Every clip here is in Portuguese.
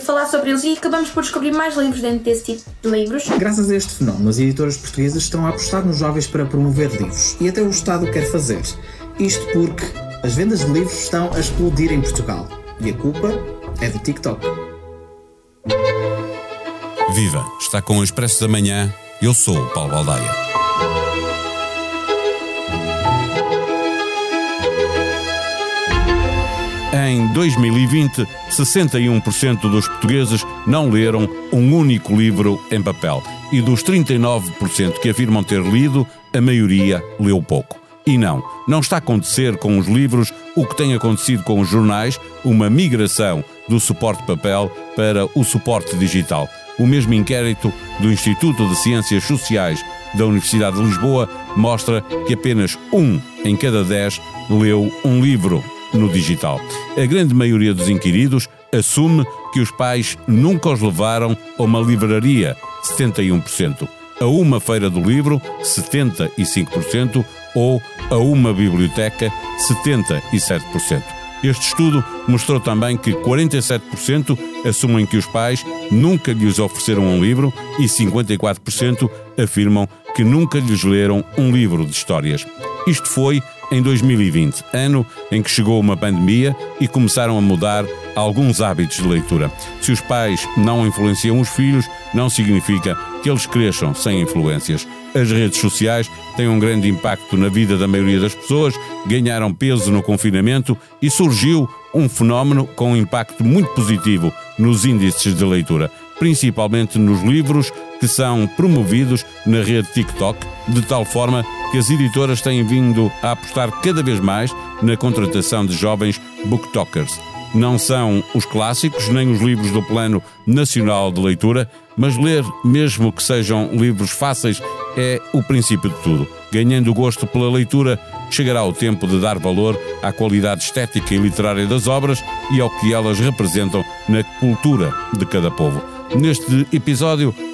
falar sobre eles e acabamos por descobrir mais livros dentro desse tipo de livros. Graças a este fenómeno, as editoras portuguesas estão a apostar nos jovens para promover livros e até o Estado quer fazer. Isto porque as vendas de livros estão a explodir em Portugal e a culpa é do TikTok. Viva! Está com o Expresso da Manhã. Eu sou o Paulo Baldaia. Em 2020, 61% dos portugueses não leram um único livro em papel. E dos 39% que afirmam ter lido, a maioria leu pouco. E não, não está a acontecer com os livros o que tem acontecido com os jornais, uma migração do suporte papel para o suporte digital. O mesmo inquérito do Instituto de Ciências Sociais da Universidade de Lisboa mostra que apenas um em cada dez leu um livro no digital. A grande maioria dos inquiridos assume que os pais nunca os levaram a uma livraria, 71%, a uma feira do livro, 75%, ou a uma biblioteca, 77%. Este estudo mostrou também que 47% assumem que os pais nunca lhes ofereceram um livro e 54% afirmam que nunca lhes leram um livro de histórias. Isto foi em 2020, ano em que chegou uma pandemia e começaram a mudar alguns hábitos de leitura. Se os pais não influenciam os filhos, não significa que eles cresçam sem influências. As redes sociais têm um grande impacto na vida da maioria das pessoas, ganharam peso no confinamento e surgiu um fenómeno com um impacto muito positivo nos índices de leitura, principalmente nos livros que são promovidos na rede TikTok, de tal forma que as editoras têm vindo a apostar cada vez mais na contratação de jovens booktokers. Não são os clássicos nem os livros do Plano Nacional de Leitura, mas ler, mesmo que sejam livros fáceis, é o princípio de tudo. Ganhando gosto pela leitura, chegará o tempo de dar valor à qualidade estética e literária das obras e ao que elas representam na cultura de cada povo. Neste episódio,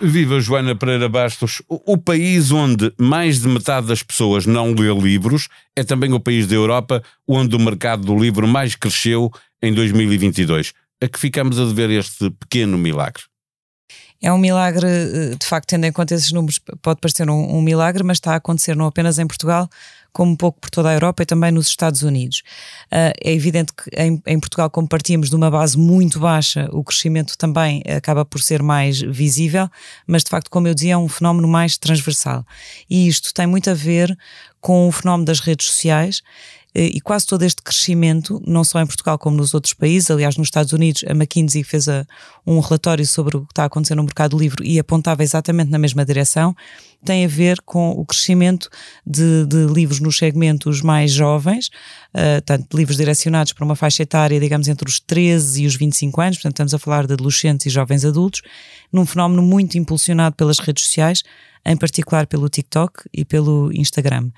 Viva Joana Pereira Bastos. O país onde mais de metade das pessoas não lê livros é também o país da Europa onde o mercado do livro mais cresceu em 2022 a que ficamos a dever este pequeno milagre? É um milagre, eh, de facto, tendo em conta esses números, pode parecer um, um, milagre, mas está a acontecer não apenas em Portugal, como um pouco por toda a Europa e também nos Estados Unidos. Uh, é evidente que em, em, Portugal, como partimos de uma base muito baixa, o crescimento também acaba por ser mais visível, mas de facto, como eu dizia, é um fenómeno mais transversal. E isto tem muito a ver com o fenómeno das redes sociais e quase todo este crescimento, não só em Portugal como nos outros países, aliás, nos Estados Unidos, a McKinsey fez a, um relatório sobre o que está a acontecer no mercado do livro e apontava exatamente na mesma direção, tem a ver com o crescimento de, de livros nos segmentos mais jovens, uh, tanto livros direcionados para uma faixa etária, digamos, entre os 13 e os 25 anos, portanto, estamos a falar de adolescentes e jovens adultos, num fenómeno muito impulsionado pelas redes sociais em particular pelo TikTok e pelo Instagram.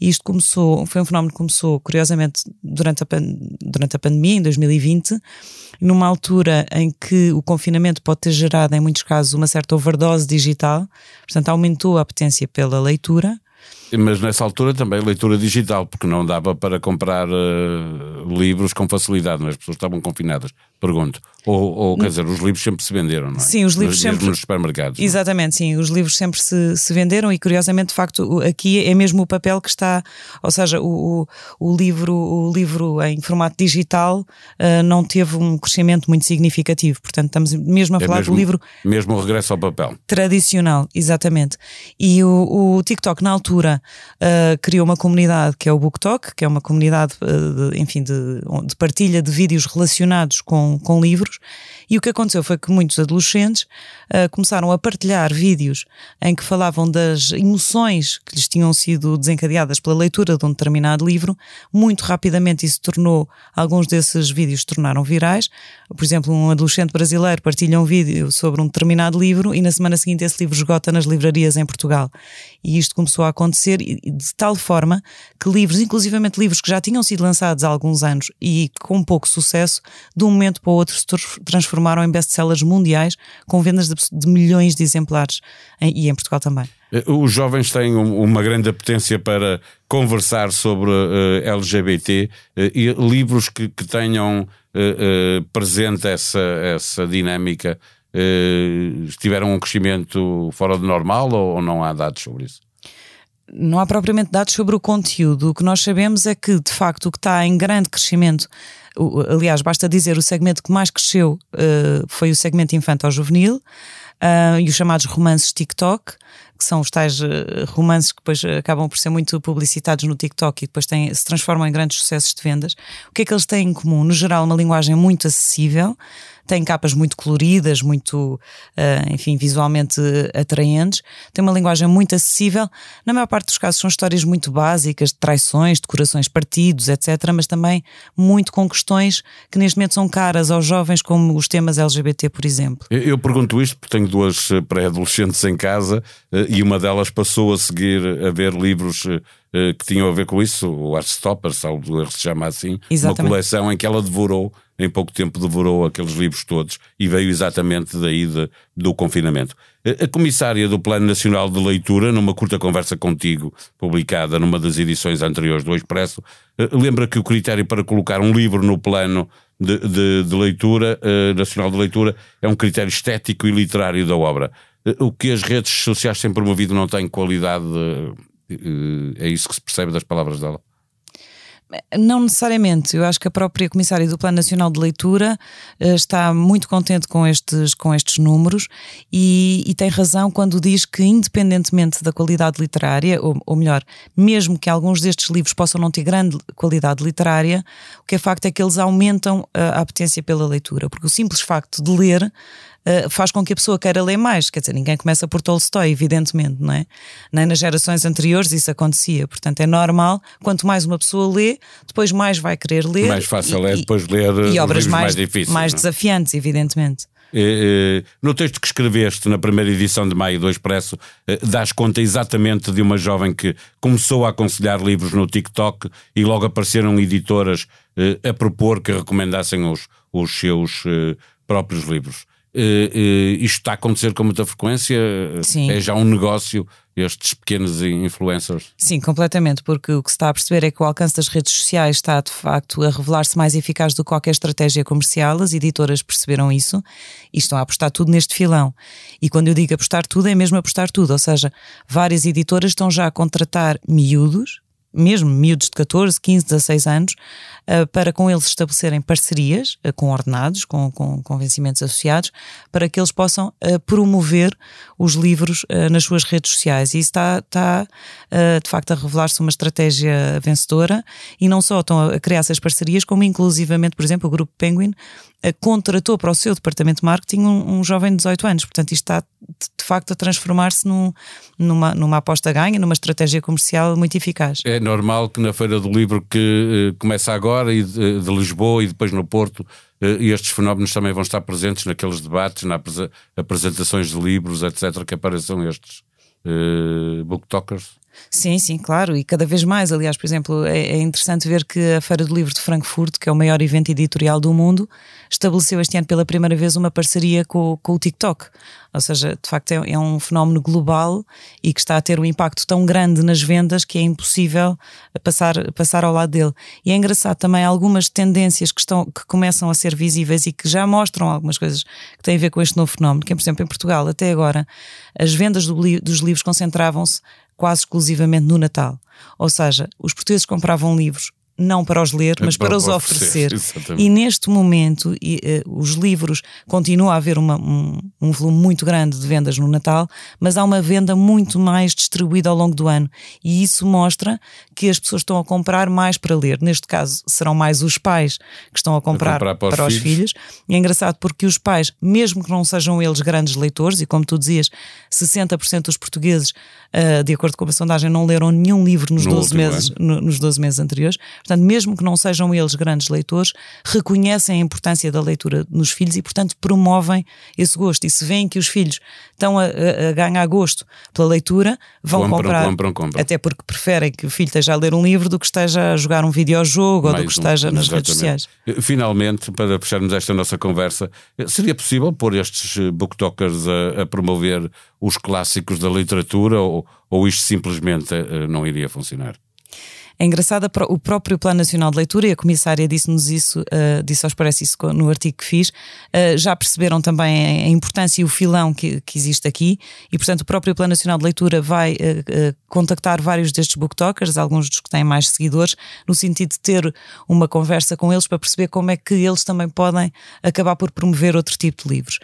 E isto começou, foi um fenómeno que começou, curiosamente, durante a, durante a pandemia, em 2020, numa altura em que o confinamento pode ter gerado, em muitos casos, uma certa overdose digital, portanto, aumentou a apetência pela leitura. Mas nessa altura também leitura digital, porque não dava para comprar uh, livros com facilidade, mas as pessoas estavam confinadas. Pergunto. Ou, ou, quer dizer, os livros sempre se venderam, não é? Sim, os livros sempre. nos supermercados. É? Exatamente, sim. Os livros sempre se, se venderam e, curiosamente, de facto, aqui é mesmo o papel que está. Ou seja, o, o, o livro, o livro em formato digital uh, não teve um crescimento muito significativo. Portanto, estamos mesmo a é falar mesmo, do livro. Mesmo o regresso ao papel. Tradicional, exatamente. E o, o TikTok, na altura, uh, criou uma comunidade que é o BookTok, que é uma comunidade, uh, de, enfim, de, de, partilha de vídeos relacionados com, com livros. E o que aconteceu foi que muitos adolescentes uh, começaram a partilhar vídeos em que falavam das emoções que lhes tinham sido desencadeadas pela leitura de um determinado livro. Muito rapidamente isso tornou, alguns desses vídeos tornaram virais. Por exemplo, um adolescente brasileiro partilha um vídeo sobre um determinado livro e na semana seguinte esse livro esgota nas livrarias em Portugal. E isto começou a acontecer de tal forma que livros, inclusivamente livros que já tinham sido lançados há alguns anos e com pouco sucesso, de um momento para o outro se transformaram em best-sellers mundiais com vendas de, de milhões de exemplares em, e em Portugal também. Eh, os jovens têm uma grande apetência para conversar sobre uh, eh, LGBT uh, e livros que, que tenham uh, presente essa, essa dinâmica tiveram um crescimento fora do normal ou, ou não há dados sobre isso? Não há propriamente dados sobre o conteúdo. O que nós sabemos é que, de facto, o que está em grande crescimento, aliás, basta dizer, o segmento que mais cresceu uh, foi o segmento infantil-juvenil uh, e os chamados romances TikTok que são os tais eh, romances que depois acabam por ser muito publicitados no TikTok e depois têm, se transformam em grandes sucessos de vendas. O que é que eles têm em comum? No geral, uma linguagem muito acessível, têm capas muito coloridas, muito, uh, enfim, visualmente atraentes, tem uma linguagem muito acessível. Na maior parte dos casos são histórias muito básicas, de traições, de corações partidos, etc., mas também muito com questões que neste momento são caras aos jovens, como os temas LGBT, por exemplo. Eu, eu pergunto isto porque tenho duas eh, pré-adolescentes em casa uh, e uma delas passou a seguir a ver livros uh, que tinham a ver com isso, o Artstopper, salvo erro se chama assim, Exatamente. uma coleção em que ela devorou em pouco tempo devorou aqueles livros todos e veio exatamente daí de, do confinamento. A comissária do Plano Nacional de Leitura, numa curta conversa contigo, publicada numa das edições anteriores do Expresso, eh, lembra que o critério para colocar um livro no plano de, de, de leitura, uh, nacional de leitura, é um critério estético e literário da obra. Uh, o que as redes sociais têm promovido não tem qualidade, é isso que se percebe das palavras dela? Não necessariamente. Eu acho que a própria Comissária do Plano Nacional de Leitura uh, está muito contente com estes, com estes números e, e, tem razão quando diz que, independentemente da qualidade literária, ou, ou, melhor, mesmo que alguns destes livros possam não ter grande qualidade literária, o que é facto é que eles aumentam a, a apetência pela leitura, porque o simples facto de ler eh, faz com que a pessoa queira ler mais. Quer dizer, ninguém começa por Tolstói, evidentemente, não é? Nem nas gerações anteriores isso acontecia. Portanto, é normal, quanto mais uma pessoa lê, depois mais vai querer ler. Mais fácil é depois ler e obras mais, mais difíceis. Mais é? desafiantes, evidentemente. No texto que escreveste na primeira edição de maio do Expresso, eh, dás conta exatamente de uma jovem que começou a aconselhar livros no TikTok e logo apareceram editoras eh, a propor que recomendassem os, os seus próprios livros. Uh, uh, isto está a acontecer com muita frequência? Sim. É já um negócio estes pequenos influencers? Sim, completamente, porque o que se está a perceber é que o alcance das redes sociais está de facto a revelar-se mais eficaz do que qualquer estratégia comercial. As editoras perceberam isso e estão a apostar tudo neste filão. E quando eu digo apostar tudo, é mesmo apostar tudo, ou seja, várias editoras estão já a contratar miúdos mesmo miúdos de 14, 15, 16 anos, uh, para com eles estabelecerem parcerias uh, com ordenados, com, com, com vencimentos associados, para que eles possam uh, promover os livros nas suas redes sociais. E isso está, está de facto a revelar-se uma estratégia vencedora e não só estão a criar essas parcerias, como inclusivamente, por exemplo, o Grupo Penguin contratou para o seu departamento de marketing um, um jovem de 18 anos. Portanto, isto está de facto a transformar-se num, numa, numa aposta ganha, numa estratégia comercial muito eficaz. É normal que na Feira do Livro que uh, começa agora e de, de, Lisboa e depois no Porto, uh, estes fenómenos também vão estar presentes naqueles debates, nas apresentações de livros, etc., que apareçam estes uh, booktokers. Sim, sim, claro, e cada vez mais. Aliás, por exemplo, é, é, interessante ver que a Feira do Livro de Frankfurt, que é o maior evento editorial do mundo, estabeleceu este ano pela primeira vez uma parceria com, com o TikTok. Ou seja, de facto é, é, um fenómeno global e que está a ter um impacto tão grande nas vendas que é impossível passar, passar ao lado dele. E é engraçado também algumas tendências que, estão, que começam a ser visíveis e que já mostram algumas coisas que têm a ver com este novo fenómeno, que é, por exemplo, em Portugal, até agora, as vendas do, dos livros concentravam-se quase exclusivamente no Natal. Ou seja, os portugueses compravam livros não para os ler, mas para, para os oferecer. oferecer. E neste momento, e, uh, os livros, continua a haver uma, um, um, volume muito grande de vendas no Natal, mas há uma venda muito mais distribuída ao longo do ano. E isso mostra que as pessoas estão a comprar mais para ler. Neste caso, serão mais os pais que estão a comprar, a comprar para, para, os, filhos. filhos. E é engraçado porque os pais, mesmo que não sejam eles grandes leitores, e como tu dizias, 60% dos portugueses, uh, de acordo com a sondagem, não leram nenhum livro nos, no 12 meses, no, nos 12 meses anteriores. Portanto, mesmo que não sejam eles grandes leitores, reconhecem a importância da leitura nos filhos e, portanto, promovem esse gosto. E se veem que os filhos estão a, a, ganhar gosto pela leitura, vão compram, comprar. Compram, compram. Até porque preferem que o filho esteja a ler um livro do que esteja a jogar um videojogo Mais ou do que esteja um, nas redes sociais. Finalmente, para fecharmos esta nossa conversa, seria possível pôr estes booktokers a, a promover os clássicos da literatura ou, ou isto simplesmente eh, não iria funcionar? É engraçado, o próprio Plano Nacional de Leitura, e a Comissária disse-nos isso, uh, disse aos parece isso no artigo que fiz, uh, já perceberam também a importância e o filão que, que existe aqui, e portanto o próprio Plano Nacional de Leitura vai uh, contactar vários destes booktokers, alguns dos que têm mais seguidores, no sentido de ter uma conversa com eles para perceber como é que eles também podem acabar por promover outro tipo de livros.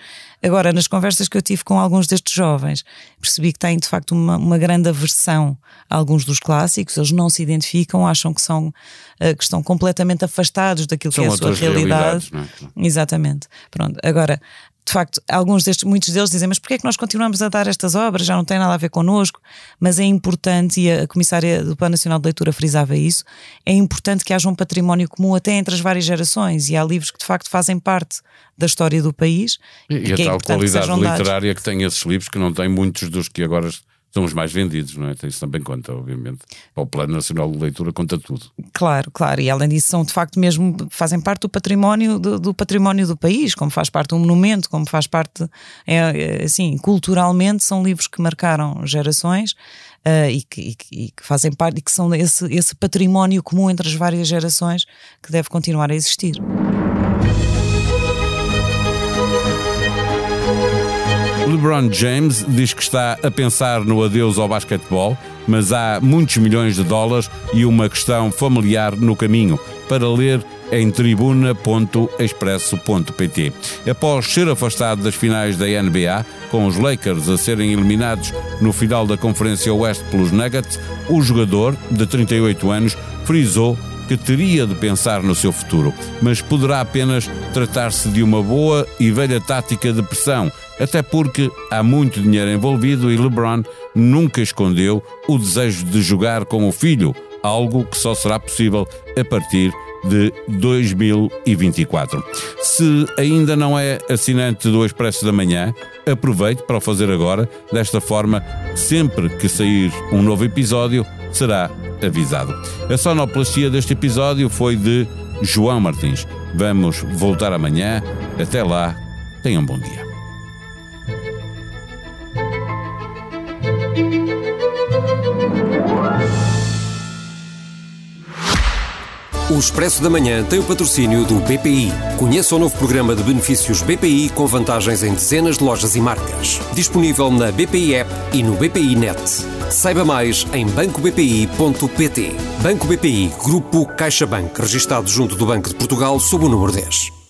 Agora, nas conversas que eu tive com alguns destes jovens, percebi que têm de facto uma, uma grande aversão a alguns dos clássicos, eles não se identificam, acham que são uh, que estão completamente afastados daquilo são que é a sua realidade. É? Exatamente. Pronto. Agora, de facto, alguns destes, muitos deles dizem, mas porquê é que nós continuamos a dar estas obras? Já não tem nada a ver connosco, mas é importante, e a Comissária do Plano Nacional de Leitura frisava isso, é importante que haja um património comum até entre as várias gerações, e há livros que de facto fazem parte da história do país. E, e a é tal qualidade literária dados. que tem esses livros, que não tem muitos dos que agora são os mais vendidos, não é? Isso também conta, obviamente. O Plano Nacional de Leitura conta tudo. Claro, claro. E além disso, são de facto mesmo, fazem parte do património do, do património do país, como faz parte do monumento, como faz parte, é, é, assim, culturalmente, são livros que marcaram gerações uh, e, que, e, e, que, fazem parte, e que são esse, esse património comum entre as várias gerações que deve continuar a existir. LeBron James diz que está a pensar no adeus ao basquetebol, mas há muitos milhões de dólares e uma questão familiar no caminho. Para ler em tribuna.expresso.pt. Após ser afastado das finais da NBA, com os Lakers a serem eliminados no final da Conferência Oeste pelos Nuggets, o jogador, de 38 anos, frisou que teria de pensar no seu futuro, mas poderá apenas tratar-se de uma boa e velha tática de pressão, até porque há muito dinheiro envolvido e LeBron nunca escondeu o desejo de jogar com o filho, algo que só será possível a partir de 2024. Se ainda não é assinante do Expresso da Manhã, aproveite para o fazer agora. Desta forma, sempre que sair um novo episódio, será avisado. A sonoplastia deste episódio foi de João Martins. Vamos voltar amanhã. Até lá, tenham um bom dia. O Expresso da Manhã tem o patrocínio do BPI. Conheça o novo programa de benefícios BPI com vantagens em dezenas de lojas e marcas. Disponível na BPI App e no BPI Net. Saiba mais em bancobpi.pt. Banco BPI, Grupo CaixaBank, registado junto do Banco de Portugal sob o número 10.